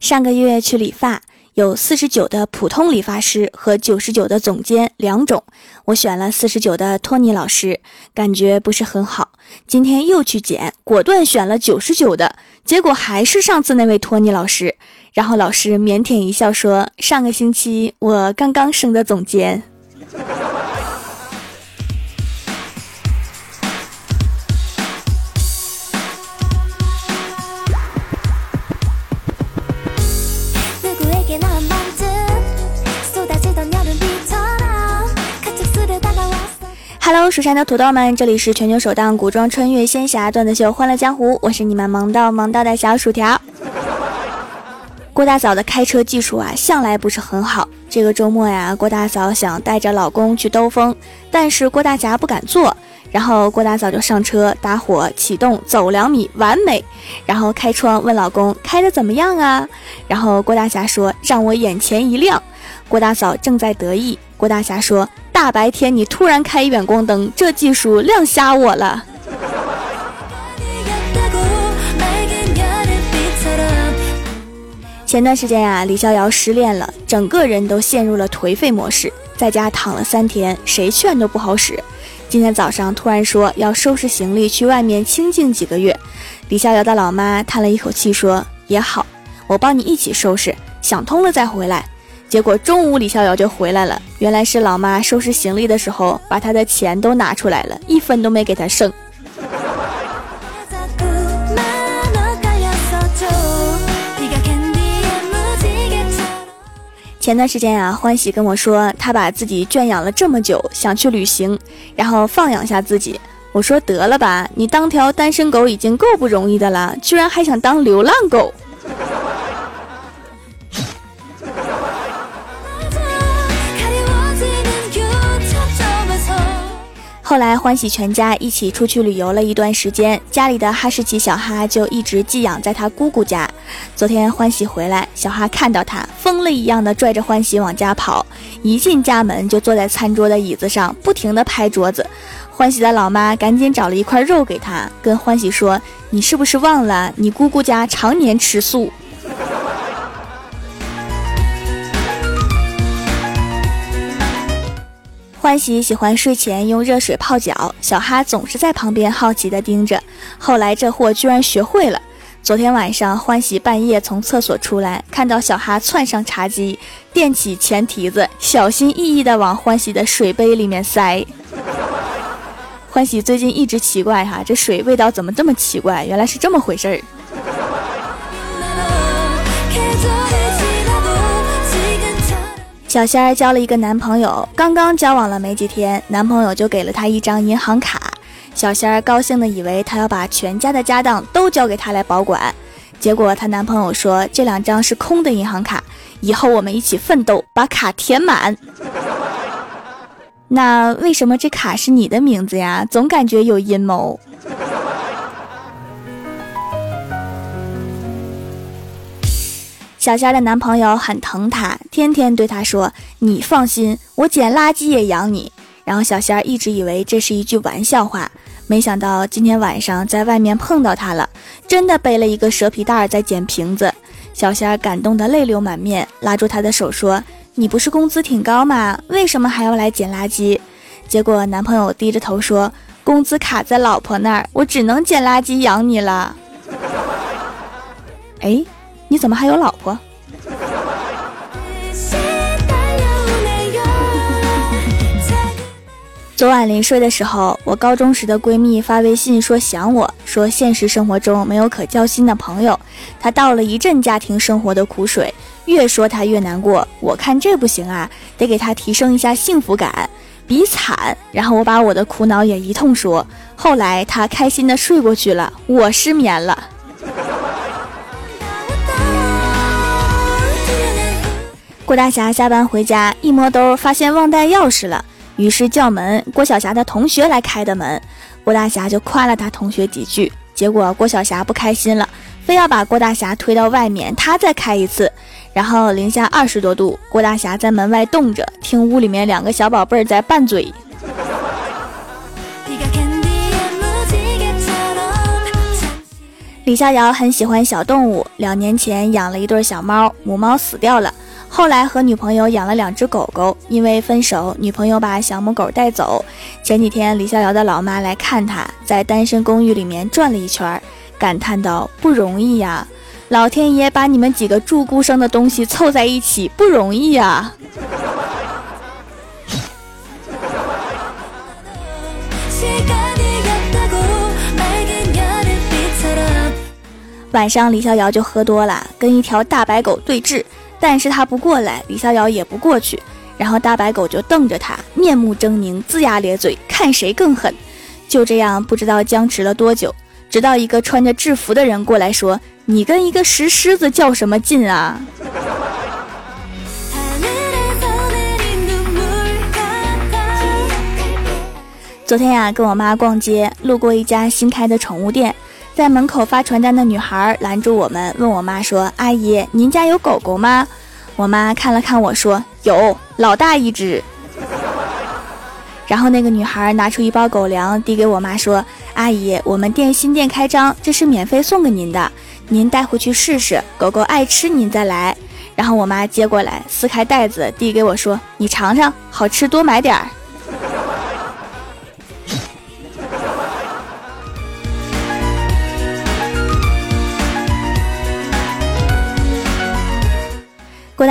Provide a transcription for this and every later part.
上个月去理发，有四十九的普通理发师和九十九的总监两种，我选了四十九的托尼老师，感觉不是很好。今天又去剪，果断选了九十九的，结果还是上次那位托尼老师。然后老师腼腆一笑说：“上个星期我刚刚升的总监。” hello，蜀山的土豆们，这里是全球首档古装穿越仙侠段子秀《欢乐江湖》，我是你们萌到萌到的小薯条。郭大嫂的开车技术啊，向来不是很好。这个周末呀，郭大嫂想带着老公去兜风，但是郭大侠不敢坐。然后郭大嫂就上车，打火，启动，走两米，完美。然后开窗问老公开的怎么样啊？然后郭大侠说让我眼前一亮。郭大嫂正在得意，郭大侠说。大白天你突然开远光灯，这技术亮瞎我了。前段时间呀，李逍遥失恋了，整个人都陷入了颓废模式，在家躺了三天，谁劝都不好使。今天早上突然说要收拾行李去外面清静几个月，李逍遥的老妈叹了一口气说：“也好，我帮你一起收拾，想通了再回来。”结果中午李逍遥就回来了，原来是老妈收拾行李的时候把他的钱都拿出来了，一分都没给他剩。前段时间啊，欢喜跟我说，他把自己圈养了这么久，想去旅行，然后放养下自己。我说得了吧，你当条单身狗已经够不容易的了，居然还想当流浪狗。后来欢喜全家一起出去旅游了一段时间，家里的哈士奇小哈就一直寄养在他姑姑家。昨天欢喜回来，小哈看到他，疯了一样的拽着欢喜往家跑，一进家门就坐在餐桌的椅子上，不停的拍桌子。欢喜的老妈赶紧找了一块肉给他，跟欢喜说：“你是不是忘了你姑姑家常年吃素？”欢喜喜欢睡前用热水泡脚，小哈总是在旁边好奇地盯着。后来这货居然学会了。昨天晚上，欢喜半夜从厕所出来，看到小哈窜上茶几，垫起前蹄子，小心翼翼地往欢喜的水杯里面塞。欢喜最近一直奇怪哈，这水味道怎么这么奇怪？原来是这么回事儿。小仙儿交了一个男朋友，刚刚交往了没几天，男朋友就给了她一张银行卡。小仙儿高兴的以为他要把全家的家当都交给她来保管，结果她男朋友说这两张是空的银行卡，以后我们一起奋斗，把卡填满。那为什么这卡是你的名字呀？总感觉有阴谋。小仙儿的男朋友很疼她，天天对她说：“你放心，我捡垃圾也养你。”然后小仙儿一直以为这是一句玩笑话，没想到今天晚上在外面碰到他了，真的背了一个蛇皮袋在捡瓶子。小仙儿感动得泪流满面，拉住他的手说：“你不是工资挺高吗？为什么还要来捡垃圾？”结果男朋友低着头说：“工资卡在老婆那儿，我只能捡垃圾养你了。”哎。你怎么还有老婆？昨晚临睡的时候，我高中时的闺蜜发微信说想我，说现实生活中没有可交心的朋友，她倒了一阵家庭生活的苦水，越说她越难过。我看这不行啊，得给她提升一下幸福感，比惨。然后我把我的苦恼也一通说，后来她开心的睡过去了，我失眠了。郭大侠下班回家，一摸兜，发现忘带钥匙了，于是叫门。郭晓霞的同学来开的门，郭大侠就夸了他同学几句。结果郭晓霞不开心了，非要把郭大侠推到外面，他再开一次。然后零下二十多度，郭大侠在门外冻着，听屋里面两个小宝贝儿在拌嘴。李逍遥很喜欢小动物，两年前养了一对小猫，母猫死掉了。后来和女朋友养了两只狗狗，因为分手，女朋友把小母狗带走。前几天李逍遥的老妈来看他，在单身公寓里面转了一圈，感叹道：“不容易呀，老天爷把你们几个住孤生的东西凑在一起，不容易呀。”晚上，李逍遥就喝多了，跟一条大白狗对峙，但是他不过来，李逍遥也不过去，然后大白狗就瞪着他，面目狰狞，龇牙咧嘴，看谁更狠。就这样，不知道僵持了多久，直到一个穿着制服的人过来说：“你跟一个石狮子较什么劲啊？”昨天呀，跟我妈逛街，路过一家新开的宠物店。在门口发传单的女孩拦住我们，问我妈说：“阿姨，您家有狗狗吗？”我妈看了看我说：“有，老大一只。”然后那个女孩拿出一包狗粮递给我妈说：“阿姨，我们店新店开张，这是免费送给您的，您带回去试试，狗狗爱吃您再来。”然后我妈接过来，撕开袋子递给我说：“你尝尝，好吃多买点儿。”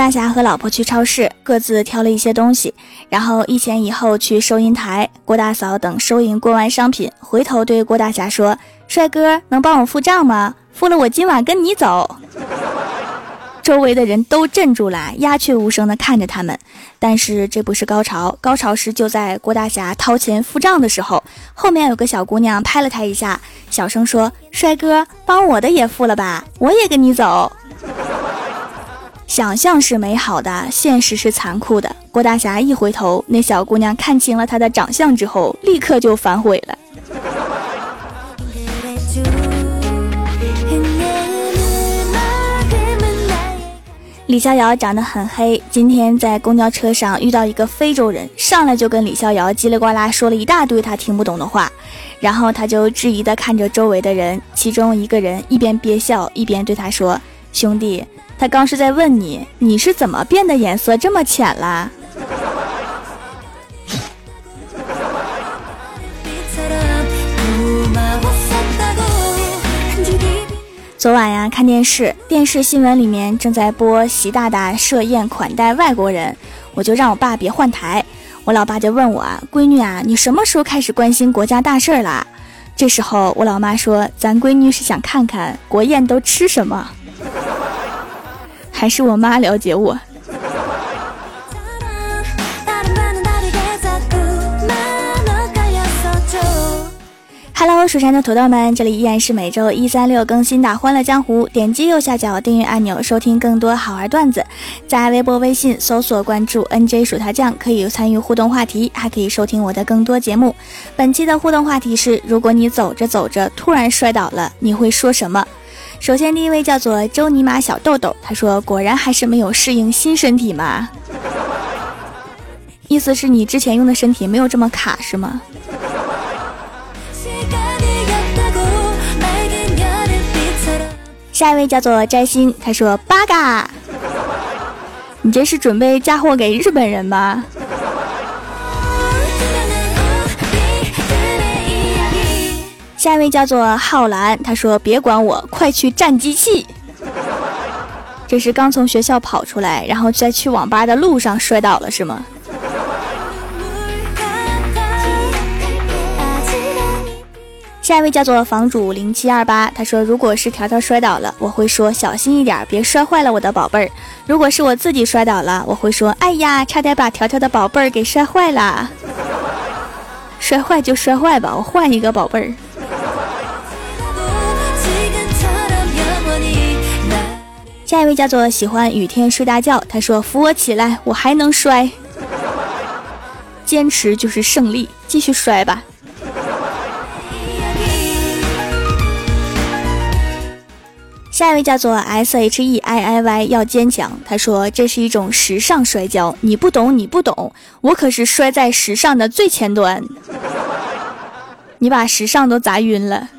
大侠和老婆去超市，各自挑了一些东西，然后一前一后去收银台。郭大嫂等收银过完商品，回头对郭大侠说：“帅哥，能帮我付账吗？付了我今晚跟你走。”周围的人都镇住了，鸦雀无声地看着他们。但是这不是高潮，高潮是就在郭大侠掏钱付账的时候，后面有个小姑娘拍了他一下，小声说：“帅哥，帮我的也付了吧，我也跟你走。”想象是美好的，现实是残酷的。郭大侠一回头，那小姑娘看清了他的长相之后，立刻就反悔了。李逍遥长得很黑，今天在公交车上遇到一个非洲人，上来就跟李逍遥叽里呱啦说了一大堆他听不懂的话，然后他就质疑的看着周围的人，其中一个人一边憋笑一边对他说：“兄弟。”他刚是在问你，你是怎么变得颜色这么浅啦？昨晚呀，看电视，电视新闻里面正在播习大大设宴款待外国人，我就让我爸别换台。我老爸就问我啊，闺女啊，你什么时候开始关心国家大事儿了？这时候我老妈说，咱闺女是想看看国宴都吃什么。还是我妈了解我。Hello，蜀山的土豆们，这里依然是每周一、三、六更新的《欢乐江湖》。点击右下角订阅按钮，收听更多好玩段子。在微博、微信搜索关注 “nj 薯条酱”，可以参与互动话题，还可以收听我的更多节目。本期的互动话题是：如果你走着走着突然摔倒了，你会说什么？首先，第一位叫做周尼玛小豆豆，他说：“果然还是没有适应新身体嘛。”意思是你之前用的身体没有这么卡是吗？下一位叫做摘星，他说：“八嘎，你这是准备嫁祸给日本人吗？”下一位叫做浩然，他说：“别管我，快去占机器。”这是刚从学校跑出来，然后在去网吧的路上摔倒了，是吗？下一位叫做房主零七二八，他说：“如果是条条摔倒了，我会说小心一点，别摔坏了我的宝贝儿。如果是我自己摔倒了，我会说：哎呀，差点把条条的宝贝儿给摔坏了。摔坏就摔坏吧，我换一个宝贝儿。”下一位叫做喜欢雨天睡大觉，他说：“扶我起来，我还能摔，坚持就是胜利，继续摔吧。”下一位叫做 S H E I I Y，要坚强。他说：“这是一种时尚摔跤，你不懂，你不懂，我可是摔在时尚的最前端，你把时尚都砸晕了。”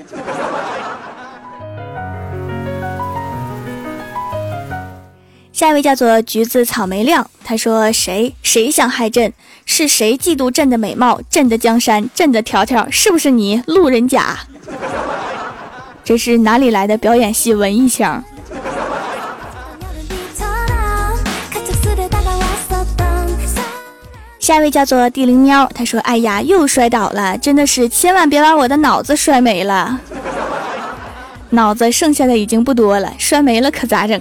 下一位叫做橘子草莓亮，他说：“谁谁想害朕？是谁嫉妒朕的美貌？朕的江山，朕的条条，是不是你路人甲？这是哪里来的表演系文艺腔？”下一位叫做地灵喵，他说：“哎呀，又摔倒了，真的是千万别把我的脑子摔没了。脑子剩下的已经不多了，摔没了可咋整？”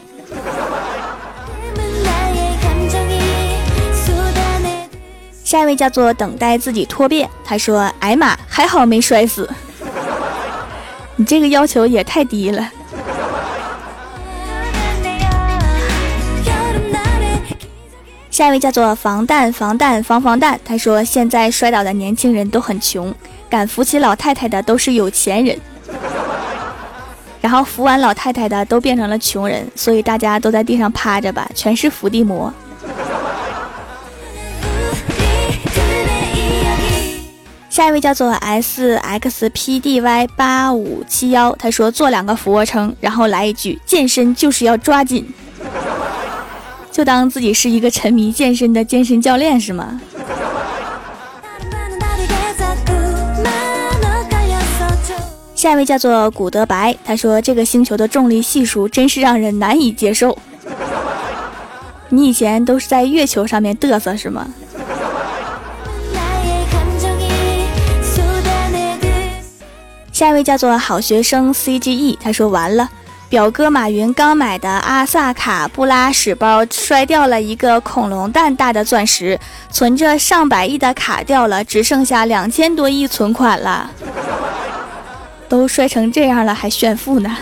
下一位叫做等待自己脱变，他说：“哎妈，还好没摔死。你这个要求也太低了。”下一位叫做防弹防弹防防弹，他说现在摔倒的年轻人都很穷，敢扶起老太太的都是有钱人，然后扶完老太太的都变成了穷人，所以大家都在地上趴着吧，全是伏地魔。下一位叫做 S X P D Y 八五七幺，他说做两个俯卧撑，然后来一句健身就是要抓紧。就当自己是一个沉迷健身的健身教练是吗？下一位叫做古德白，他说这个星球的重力系数真是让人难以接受。你以前都是在月球上面嘚瑟是吗？下一位叫做好学生 C G E，他说完了。表哥马云刚买的阿萨卡布拉屎包摔掉了一个恐龙蛋大的钻石，存着上百亿的卡掉了，只剩下两千多亿存款了。都摔成这样了还炫富呢？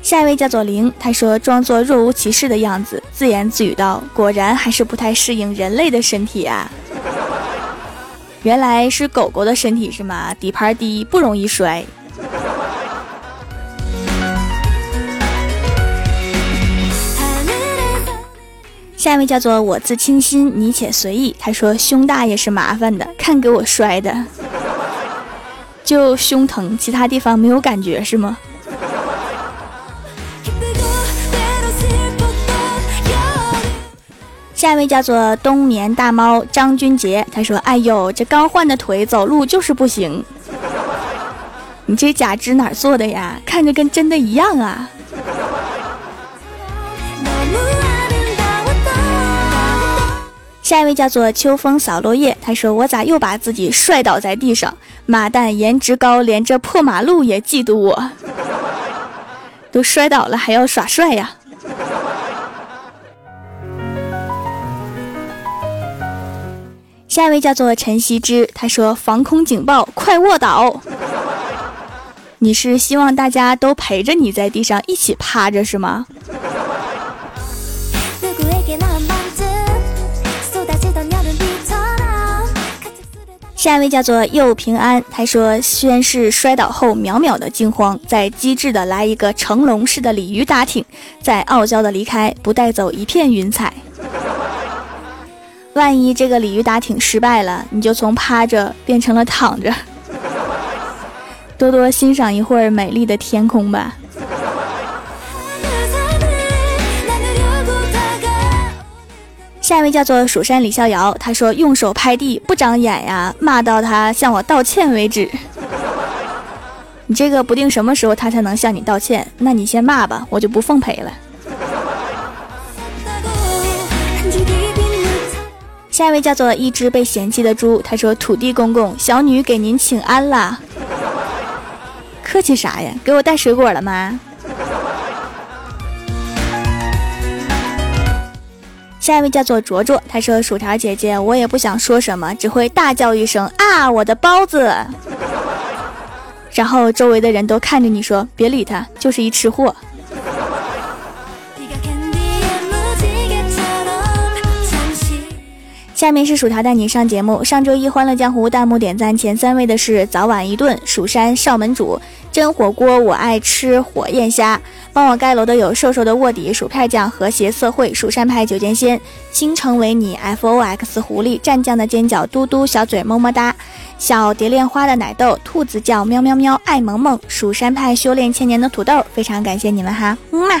下一位叫做零，他说装作若无其事的样子，自言自语道：“果然还是不太适应人类的身体啊。”原来是狗狗的身体是吗？底盘低，不容易摔。下一位叫做我自清新，你且随意。他说胸大也是麻烦的，看给我摔的，就胸疼，其他地方没有感觉是吗？下一位叫做冬眠大猫张君杰，他说：“哎呦，这刚换的腿走路就是不行，你这假肢哪做的呀？看着跟真的一样啊！”下一位叫做秋风扫落叶，他说：“我咋又把自己摔倒在地上？妈蛋，颜值高，连这破马路也嫉妒我，都摔倒了还要耍帅呀！”下一位叫做陈希之，他说：“防空警报，快卧倒！你是希望大家都陪着你在地上一起趴着是吗？”下一位叫做又平安，他说：“宣誓摔倒后秒秒的惊慌，再机智的来一个成龙式的鲤鱼打挺，再傲娇的离开，不带走一片云彩。”万一这个鲤鱼打挺失败了，你就从趴着变成了躺着。多多欣赏一会儿美丽的天空吧。下一位叫做蜀山李逍遥，他说用手拍地不长眼呀，骂到他向我道歉为止。你这个不定什么时候他才能向你道歉，那你先骂吧，我就不奉陪了。下一位叫做一只被嫌弃的猪，他说：“土地公公，小女给您请安了。”客气啥呀？给我带水果了吗？下一位叫做卓卓，他说：“薯条姐姐，我也不想说什么，只会大叫一声啊，我的包子。”然后周围的人都看着你说：“别理他，就是一吃货。”下面是薯条带你上节目。上周一《欢乐江湖》弹幕点赞前三位的是早晚一顿、蜀山少门主、真火锅，我爱吃火焰虾。帮我盖楼的有瘦瘦的卧底、薯片酱、和谐社会、蜀山派九剑仙、倾城为你、F O X 狐狸、蘸酱的尖角、嘟嘟小嘴、么么哒。小蝶恋花的奶豆，兔子叫喵喵喵，爱萌萌，蜀山派修炼千年的土豆，非常感谢你们哈，嗯嘛。